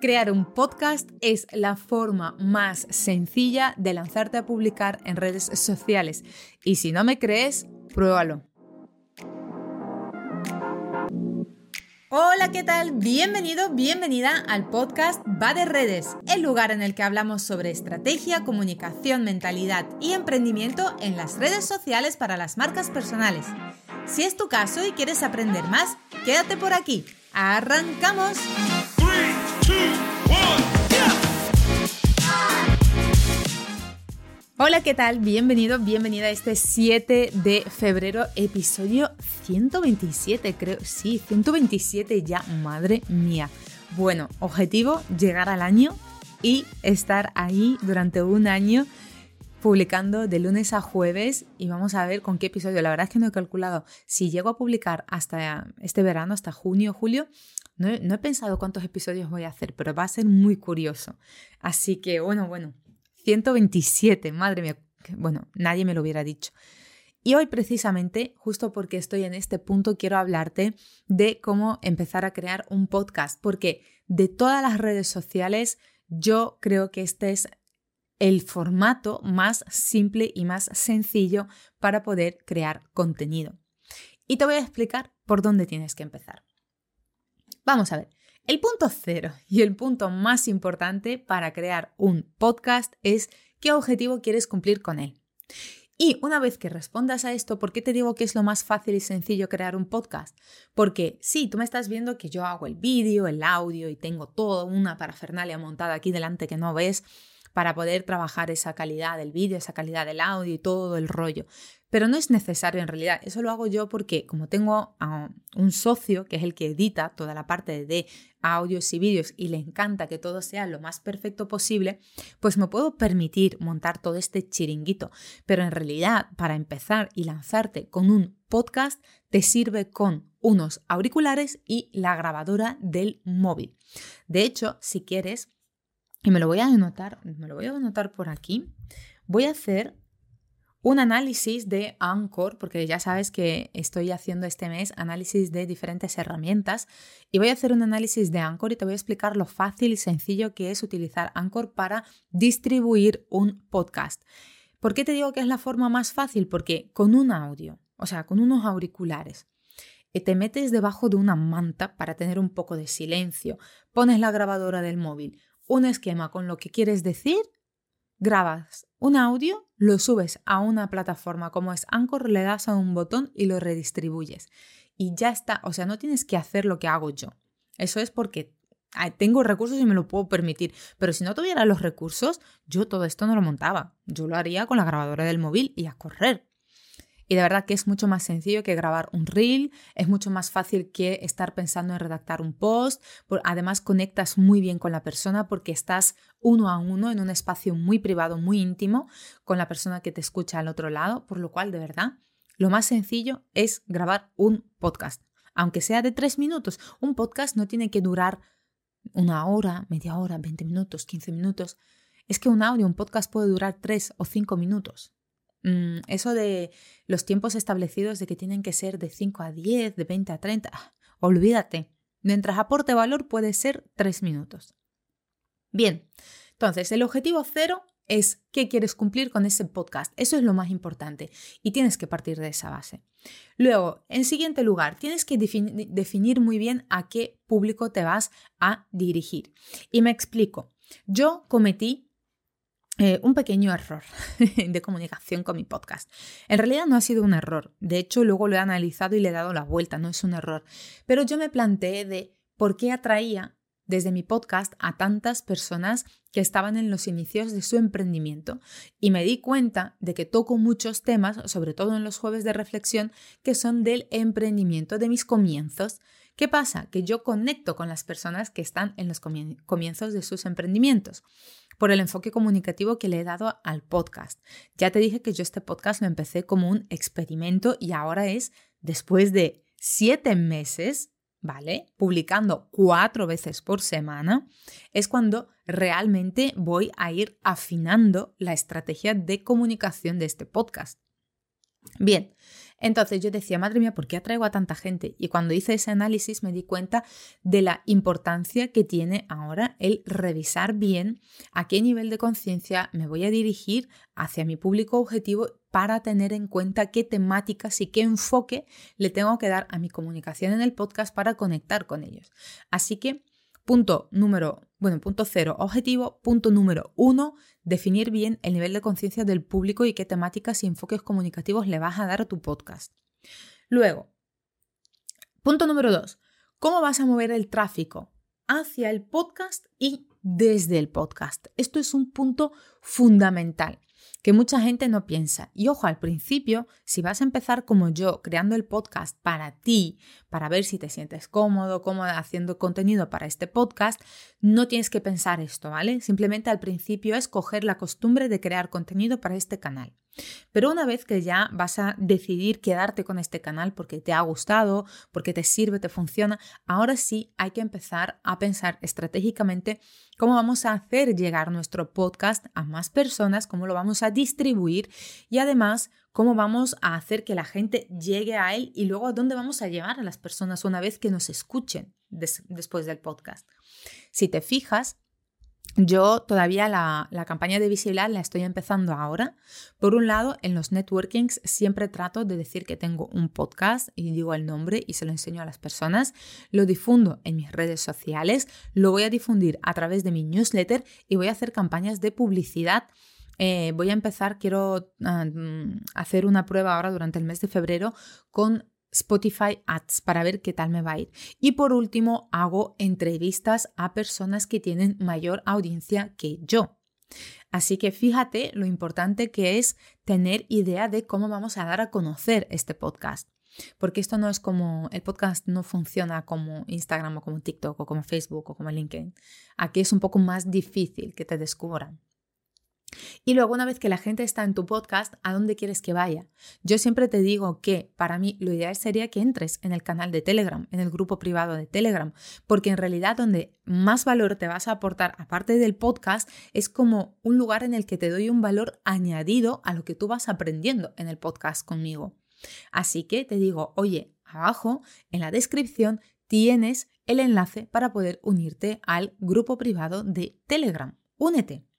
Crear un podcast es la forma más sencilla de lanzarte a publicar en redes sociales. Y si no me crees, pruébalo. Hola, ¿qué tal? Bienvenido, bienvenida al podcast Va de Redes, el lugar en el que hablamos sobre estrategia, comunicación, mentalidad y emprendimiento en las redes sociales para las marcas personales. Si es tu caso y quieres aprender más, quédate por aquí. ¡Arrancamos! Hola, ¿qué tal? Bienvenido, bienvenida a este 7 de febrero, episodio 127, creo. Sí, 127 ya, madre mía. Bueno, objetivo, llegar al año y estar ahí durante un año publicando de lunes a jueves y vamos a ver con qué episodio. La verdad es que no he calculado si llego a publicar hasta este verano, hasta junio, julio. No no he pensado cuántos episodios voy a hacer, pero va a ser muy curioso. Así que bueno, bueno, 127, madre mía, bueno, nadie me lo hubiera dicho. Y hoy precisamente, justo porque estoy en este punto, quiero hablarte de cómo empezar a crear un podcast, porque de todas las redes sociales, yo creo que este es el formato más simple y más sencillo para poder crear contenido. Y te voy a explicar por dónde tienes que empezar. Vamos a ver, el punto cero y el punto más importante para crear un podcast es qué objetivo quieres cumplir con él. Y una vez que respondas a esto, ¿por qué te digo que es lo más fácil y sencillo crear un podcast? Porque sí, tú me estás viendo que yo hago el vídeo, el audio y tengo toda una parafernalia montada aquí delante que no ves, para poder trabajar esa calidad del vídeo, esa calidad del audio y todo el rollo. Pero no es necesario en realidad, eso lo hago yo porque como tengo un socio que es el que edita toda la parte de audios y vídeos y le encanta que todo sea lo más perfecto posible, pues me puedo permitir montar todo este chiringuito. Pero en realidad, para empezar y lanzarte con un podcast, te sirve con unos auriculares y la grabadora del móvil. De hecho, si quieres, y me lo voy a anotar, me lo voy a anotar por aquí. Voy a hacer un análisis de Anchor, porque ya sabes que estoy haciendo este mes análisis de diferentes herramientas y voy a hacer un análisis de Anchor y te voy a explicar lo fácil y sencillo que es utilizar Anchor para distribuir un podcast. ¿Por qué te digo que es la forma más fácil? Porque con un audio, o sea, con unos auriculares, eh, te metes debajo de una manta para tener un poco de silencio, pones la grabadora del móvil, un esquema con lo que quieres decir, grabas un audio, lo subes a una plataforma como es Anchor, le das a un botón y lo redistribuyes. Y ya está, o sea, no tienes que hacer lo que hago yo. Eso es porque tengo recursos y me lo puedo permitir. Pero si no tuviera los recursos, yo todo esto no lo montaba. Yo lo haría con la grabadora del móvil y a correr. Y de verdad que es mucho más sencillo que grabar un reel, es mucho más fácil que estar pensando en redactar un post. Además, conectas muy bien con la persona porque estás uno a uno en un espacio muy privado, muy íntimo con la persona que te escucha al otro lado, por lo cual, de verdad, lo más sencillo es grabar un podcast. Aunque sea de tres minutos, un podcast no tiene que durar una hora, media hora, 20 minutos, 15 minutos. Es que un audio, un podcast puede durar tres o cinco minutos. Mm, eso de los tiempos establecidos de que tienen que ser de 5 a 10, de 20 a 30, ah, olvídate. Mientras aporte valor puede ser 3 minutos. Bien, entonces el objetivo cero es qué quieres cumplir con ese podcast. Eso es lo más importante y tienes que partir de esa base. Luego, en siguiente lugar, tienes que definir muy bien a qué público te vas a dirigir. Y me explico. Yo cometí eh, un pequeño error de comunicación con mi podcast. En realidad no ha sido un error. De hecho, luego lo he analizado y le he dado la vuelta. No es un error. Pero yo me planteé de por qué atraía desde mi podcast a tantas personas que estaban en los inicios de su emprendimiento y me di cuenta de que toco muchos temas, sobre todo en los jueves de reflexión, que son del emprendimiento, de mis comienzos. ¿Qué pasa? Que yo conecto con las personas que están en los comienzos de sus emprendimientos por el enfoque comunicativo que le he dado al podcast. Ya te dije que yo este podcast lo empecé como un experimento y ahora es después de siete meses, ¿vale? Publicando cuatro veces por semana, es cuando realmente voy a ir afinando la estrategia de comunicación de este podcast. Bien, Entonces yo decía, madre mía, ¿por qué atraigo a tanta gente? Y cuando hice ese análisis me di cuenta de la importancia que tiene ahora el revisar bien a qué nivel de conciencia me voy a dirigir hacia mi público objetivo para tener en cuenta qué temáticas y qué enfoque le tengo que dar a mi comunicación en el podcast para conectar con ellos. Así que Punto número, bueno, punto cero, objetivo. Punto número uno, definir bien el nivel de conciencia del público y qué temáticas y enfoques comunicativos le vas a dar a tu podcast. Luego, punto número dos, ¿cómo vas a mover el tráfico hacia el podcast y desde el podcast? Esto es un punto fundamental que mucha gente no piensa. Y ojo, al principio, si vas a empezar como yo, creando el podcast para ti, para ver si te sientes cómodo, cómoda haciendo contenido para este podcast, no tienes que pensar esto, ¿vale? Simplemente al principio es coger la costumbre de crear contenido para este canal. Pero una vez que ya vas a decidir quedarte con este canal porque te ha gustado, porque te sirve, te funciona, ahora sí hay que empezar a pensar estratégicamente cómo vamos a hacer llegar nuestro podcast a más personas, cómo lo vamos a distribuir y además cómo vamos a hacer que la gente llegue a él y luego a dónde vamos a llevar a las personas una vez que nos escuchen después del podcast. Si te fijas, yo todavía la, campaña de visibilidad la estoy empezando ahora. Por un lado, en los networkings siempre trato de decir que tengo un podcast y digo el nombre y se lo enseño a las personas. Lo difundo en mis redes sociales, lo voy a difundir a través de mi newsletter y voy a hacer campañas de publicidad eh, voy a empezar, quiero ah, mm, hacer una prueba ahora durante el mes de febrero con Spotify Ads para ver qué tal me va a ir. Y por último, hago entrevistas a personas que tienen mayor audiencia que yo. Así que fíjate lo importante que es tener idea de cómo vamos a dar a conocer este podcast. Porque esto no es como, el podcast no funciona como Instagram o como TikTok o como Facebook o como LinkedIn. Aquí es un poco más difícil que te descubran. Y luego, una vez que la gente está en tu podcast, ¿a dónde quieres que vaya? Yo siempre te digo que para mí lo ideal sería que entres en el canal de Telegram, en el grupo privado de Telegram, porque en realidad donde más valor te vas a aportar, aparte del podcast, es como un lugar en el que te doy un valor añadido a lo que tú vas aprendiendo en el podcast conmigo. Así que te digo, oye, abajo en la descripción tienes el enlace para poder unirte al grupo privado de Telegram. Únete.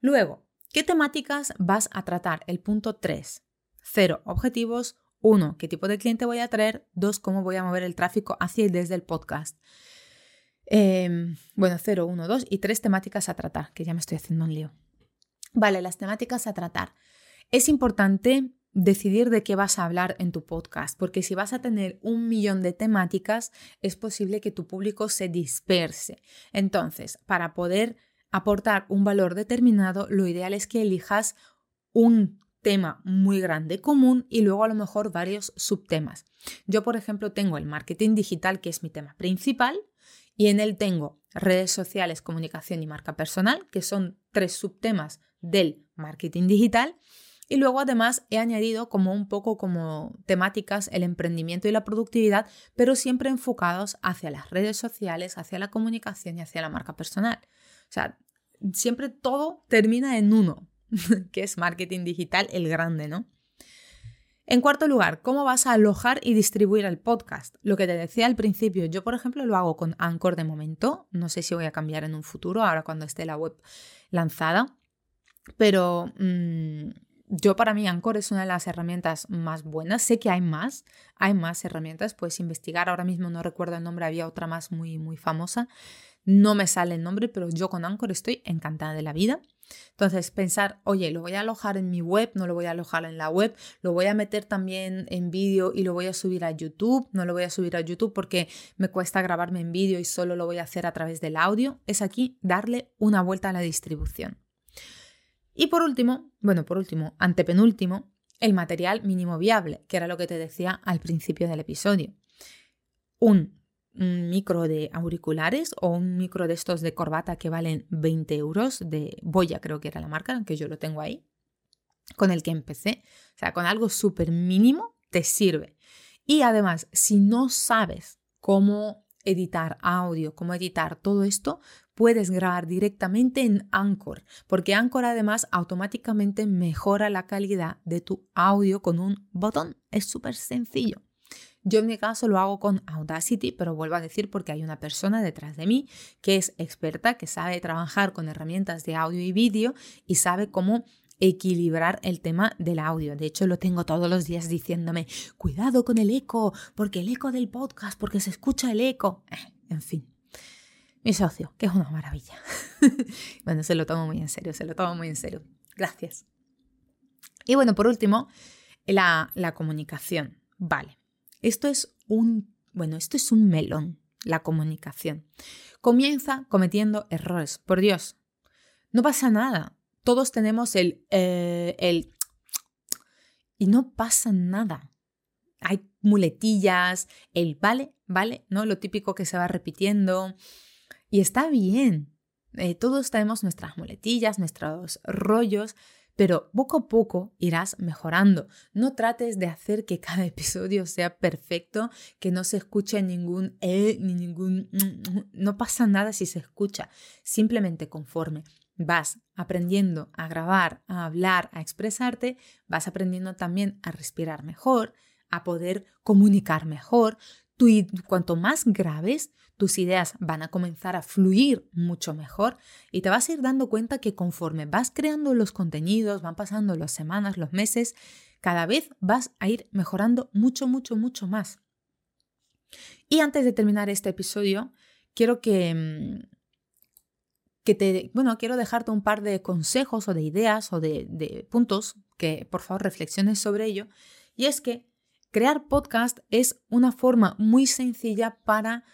Luego, ¿qué temáticas vas a tratar? El punto 3. Cero objetivos. 1. ¿Qué tipo de cliente voy a traer? 2. ¿Cómo voy a mover el tráfico hacia y desde el podcast? Em, bueno, 0, 1, 2 y 3 temáticas a tratar, que ya me estoy haciendo un lío. Vale, las temáticas a tratar. Es importante decidir de qué vas a hablar en tu podcast, porque si vas a tener un millón de temáticas, es posible que tu público se disperse. Entonces, para poder aportar un valor determinado, lo ideal es que elijas un tema muy grande común y luego a lo mejor varios subtemas. Yo, por ejemplo, tengo el marketing digital, que es mi tema principal, y en él tengo redes sociales, comunicación y marca personal, que son tres subtemas del marketing digital. Y luego además he añadido como un poco como temáticas el emprendimiento y la productividad, pero siempre enfocados hacia las redes sociales, hacia la comunicación y hacia la marca personal. O sea, siempre todo termina en uno, que es marketing digital, el grande, ¿no? En cuarto lugar, ¿cómo vas a alojar y distribuir el podcast? Lo que te decía al principio, yo por ejemplo lo hago con Anchor de momento, no sé si voy a cambiar en un futuro, ahora cuando esté la web lanzada, pero mm, yo para mí Anchor es una de las herramientas más buenas, sé que hay más, hay más herramientas, puedes investigar, ahora mismo no recuerdo el nombre, había otra más muy, muy famosa, no me sale el nombre, pero yo con Anchor estoy encantada de la vida. Entonces, pensar, oye, lo voy a alojar en mi web, no lo voy a alojar en la web, lo voy a meter también en vídeo y lo voy a subir a YouTube, no lo voy a subir a YouTube porque me cuesta grabarme en vídeo y solo lo voy a hacer a través del audio, es aquí darle una vuelta a la distribución. Y por último, bueno, por último, antepenúltimo, el material mínimo viable, que era lo que te decía al principio del episodio. Un un micro de auriculares o un micro de estos de corbata que valen 20 euros, de Boya creo que era la marca, que yo lo tengo ahí, con el que empecé. O sea, con algo súper mínimo te sirve. Y además, si no sabes cómo editar audio, cómo editar todo esto, puedes grabar directamente en Anchor, porque Anchor además automáticamente mejora la calidad de tu audio con un botón. Es súper sencillo. Yo en mi caso lo hago con Audacity, pero vuelvo a decir porque hay una persona detrás de mí que es experta, que sabe trabajar con herramientas de audio y vídeo y sabe cómo equilibrar el tema del audio. De hecho, lo tengo todos los días diciéndome, cuidado con el eco, porque el eco del podcast, porque se escucha el eco. Eh, en fin. Mi socio, que es una maravilla. bueno, se lo tomo muy en serio, se lo tomo muy en serio. Gracias. Y bueno, por último, la, la comunicación. Vale, esto es un, bueno, esto es un melón, la comunicación. Comienza cometiendo errores, por Dios. No pasa nada. Todos tenemos el, eh, el y no pasa nada. Hay muletillas, el vale, vale, ¿no? Lo típico que se va repitiendo. Y está bien. Eh, todos tenemos nuestras muletillas, nuestros rollos, pero poco a poco irás mejorando. No trates de hacer que cada episodio sea perfecto, que no se escuche ningún eh ni ningún no pasa nada si se escucha, simplemente conforme vas aprendiendo a grabar, a hablar, a expresarte, vas aprendiendo también a respirar mejor, a poder comunicar mejor. Tú, cuanto más graves, tus ideas van a comenzar a fluir mucho mejor y te vas a ir dando cuenta que conforme vas creando los contenidos, van pasando las semanas, los meses, cada vez vas a ir mejorando mucho, mucho, mucho más. Y antes de terminar este episodio, quiero que, mm, que te, bueno, quiero dejarte un par de consejos o de ideas o de puntos que por favor reflexiones sobre ello. Y es que crear podcast es una forma muy sencilla para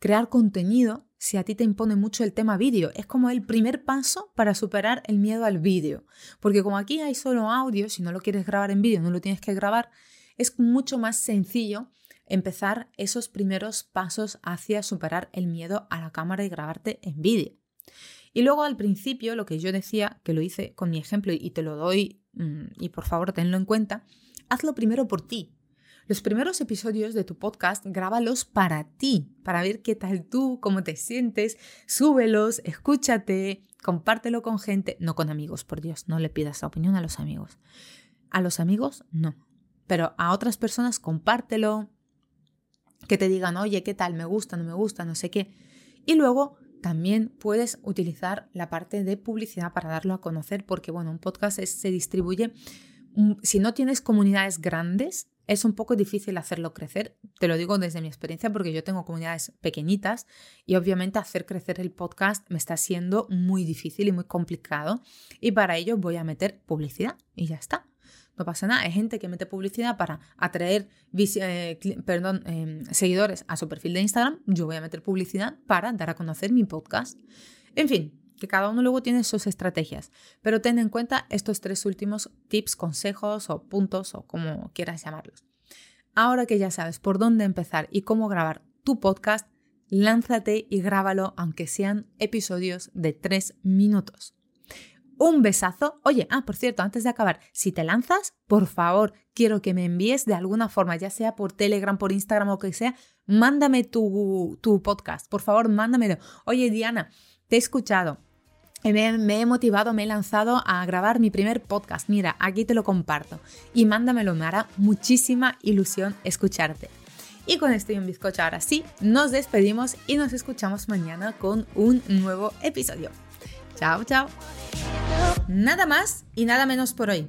crear contenido si a ti te impone mucho el tema vídeo. Es como el primer paso para superar el miedo al vídeo. Porque como aquí hay solo audio, si no lo quieres grabar en vídeo, no lo tienes que grabar, es mucho más sencillo empezar esos primeros pasos hacia superar el miedo a la cámara y grabarte en vídeo. Y luego al principio, lo que yo decía, que lo hice con mi ejemplo y te lo doy, mm, y por favor tenlo en cuenta, hazlo primero por ti. Los primeros episodios de tu podcast grábalos para ti, para ver qué tal tú, cómo te sientes, súbelos, escúchate, compártelo con gente, no con amigos, por Dios, no le pidas la opinión a los amigos. A los amigos, no. Pero a otras personas, compártelo, que te digan, oye, ¿qué tal? Me gusta, no me gusta, no sé qué. Y luego también puedes utilizar la parte de publicidad para darlo a conocer, porque bueno, un podcast se distribuye, si no tienes comunidades grandes, es un poco difícil hacerlo crecer. Te lo digo desde mi experiencia porque yo tengo comunidades pequeñitas y obviamente hacer crecer el podcast me está siendo muy difícil y muy complicado y para ello voy a meter publicidad y ya está. No pasa nada, hay gente que mete publicidad para atraer eh, em, seguidores a su perfil de Instagram, yo voy a meter publicidad para dar a conocer mi podcast. En fin, que cada uno luego tiene sus estrategias, pero ten en cuenta estos tres últimos tips, consejos o puntos o como quieras llamarlos. Ahora que ya sabes por dónde empezar y cómo grabar tu podcast, lánzate y grábalo aunque sean episodios de tres minutos. Un besazo. Oye, ah, por cierto, antes de acabar, si te lanzas, por favor, quiero que me envíes de alguna forma, ya sea por Telegram, por Instagram o que sea, mándame tu, tu podcast. Por favor, mándamelo. Oye, Diana, te he escuchado me, he motivado, me he lanzado a grabar mi primer podcast. Mira, aquí te lo comparto. Y mándamelo, me hará muchísima ilusión escucharte. Y con esto y un bizcocho ahora sí, nos despedimos y nos escuchamos mañana con un nuevo episodio. Chao, chao. Nada más y nada menos por hoy.